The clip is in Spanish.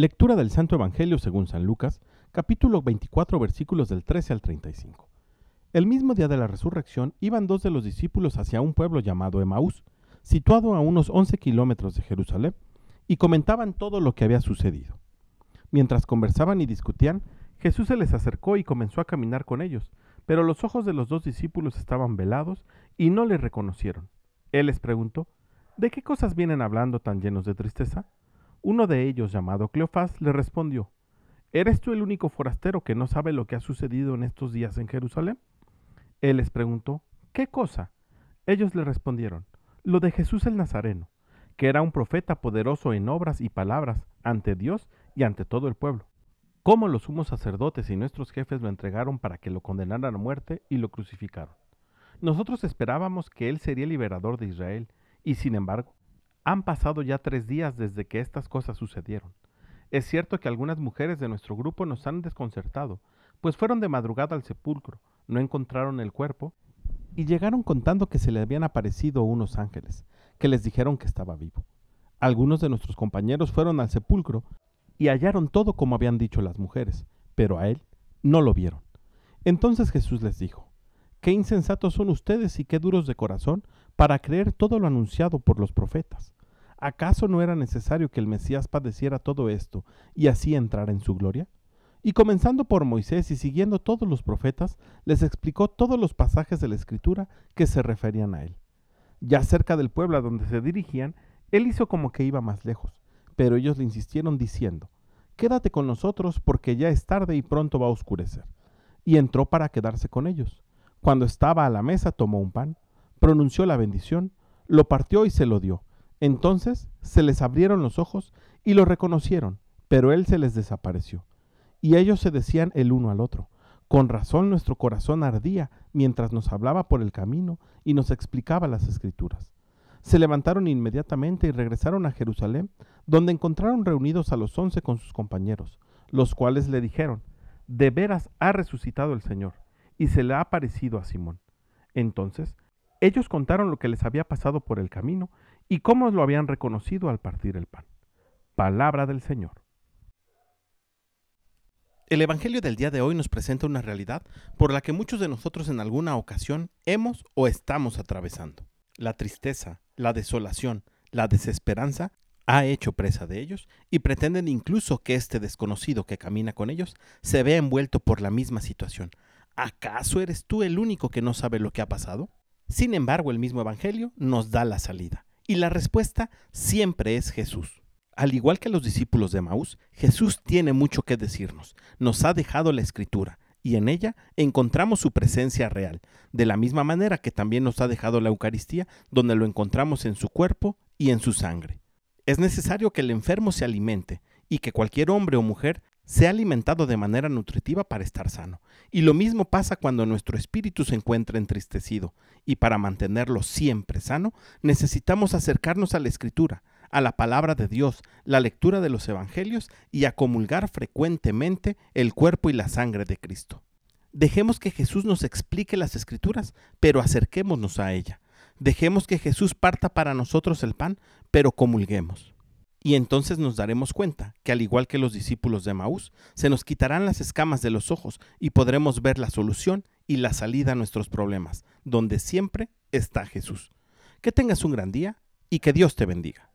Lectura del Santo Evangelio según San Lucas, capítulo 24, versículos del 13 al 35. El mismo día de la resurrección iban dos de los discípulos hacia un pueblo llamado Emaús, situado a unos 11 kilómetros de Jerusalén, y comentaban todo lo que había sucedido. Mientras conversaban y discutían, Jesús se les acercó y comenzó a caminar con ellos, pero los ojos de los dos discípulos estaban velados y no le reconocieron. Él les preguntó, ¿De qué cosas vienen hablando tan llenos de tristeza? Uno de ellos, llamado Cleofás, le respondió, ¿Eres tú el único forastero que no sabe lo que ha sucedido en estos días en Jerusalén? Él les preguntó, ¿qué cosa? Ellos le respondieron, lo de Jesús el Nazareno, que era un profeta poderoso en obras y palabras ante Dios y ante todo el pueblo. Cómo los sumos sacerdotes y nuestros jefes lo entregaron para que lo condenaran a muerte y lo crucificaron. Nosotros esperábamos que él sería el liberador de Israel, y sin embargo, han pasado ya tres días desde que estas cosas sucedieron. Es cierto que algunas mujeres de nuestro grupo nos han desconcertado, pues fueron de madrugada al sepulcro, no encontraron el cuerpo, y llegaron contando que se le habían aparecido unos ángeles, que les dijeron que estaba vivo. Algunos de nuestros compañeros fueron al sepulcro y hallaron todo como habían dicho las mujeres, pero a él no lo vieron. Entonces Jesús les dijo, Qué insensatos son ustedes y qué duros de corazón para creer todo lo anunciado por los profetas. ¿Acaso no era necesario que el Mesías padeciera todo esto y así entrara en su gloria? Y comenzando por Moisés y siguiendo todos los profetas, les explicó todos los pasajes de la Escritura que se referían a él. Ya cerca del pueblo a donde se dirigían, él hizo como que iba más lejos, pero ellos le insistieron diciendo, Quédate con nosotros porque ya es tarde y pronto va a oscurecer. Y entró para quedarse con ellos. Cuando estaba a la mesa tomó un pan, pronunció la bendición, lo partió y se lo dio. Entonces se les abrieron los ojos y lo reconocieron, pero él se les desapareció. Y ellos se decían el uno al otro, con razón nuestro corazón ardía mientras nos hablaba por el camino y nos explicaba las escrituras. Se levantaron inmediatamente y regresaron a Jerusalén, donde encontraron reunidos a los once con sus compañeros, los cuales le dijeron, De veras ha resucitado el Señor y se le ha aparecido a Simón. Entonces, ellos contaron lo que les había pasado por el camino y cómo lo habían reconocido al partir el pan. Palabra del Señor. El Evangelio del día de hoy nos presenta una realidad por la que muchos de nosotros en alguna ocasión hemos o estamos atravesando. La tristeza, la desolación, la desesperanza ha hecho presa de ellos y pretenden incluso que este desconocido que camina con ellos se vea envuelto por la misma situación, ¿acaso eres tú el único que no sabe lo que ha pasado? Sin embargo, el mismo Evangelio nos da la salida, y la respuesta siempre es Jesús. Al igual que los discípulos de Maús, Jesús tiene mucho que decirnos, nos ha dejado la escritura, y en ella encontramos su presencia real, de la misma manera que también nos ha dejado la Eucaristía, donde lo encontramos en su cuerpo y en su sangre. Es necesario que el enfermo se alimente, y que cualquier hombre o mujer sea alimentado de manera nutritiva para estar sano. Y lo mismo pasa cuando nuestro espíritu se encuentra entristecido, y para mantenerlo siempre sano, necesitamos acercarnos a la Escritura, a la palabra de Dios, la lectura de los Evangelios y a comulgar frecuentemente el cuerpo y la sangre de Cristo. Dejemos que Jesús nos explique las Escrituras, pero acerquémonos a ella. Dejemos que Jesús parta para nosotros el pan, pero comulguemos. Y entonces nos daremos cuenta que al igual que los discípulos de Maús, se nos quitarán las escamas de los ojos y podremos ver la solución y la salida a nuestros problemas, donde siempre está Jesús. Que tengas un gran día y que Dios te bendiga.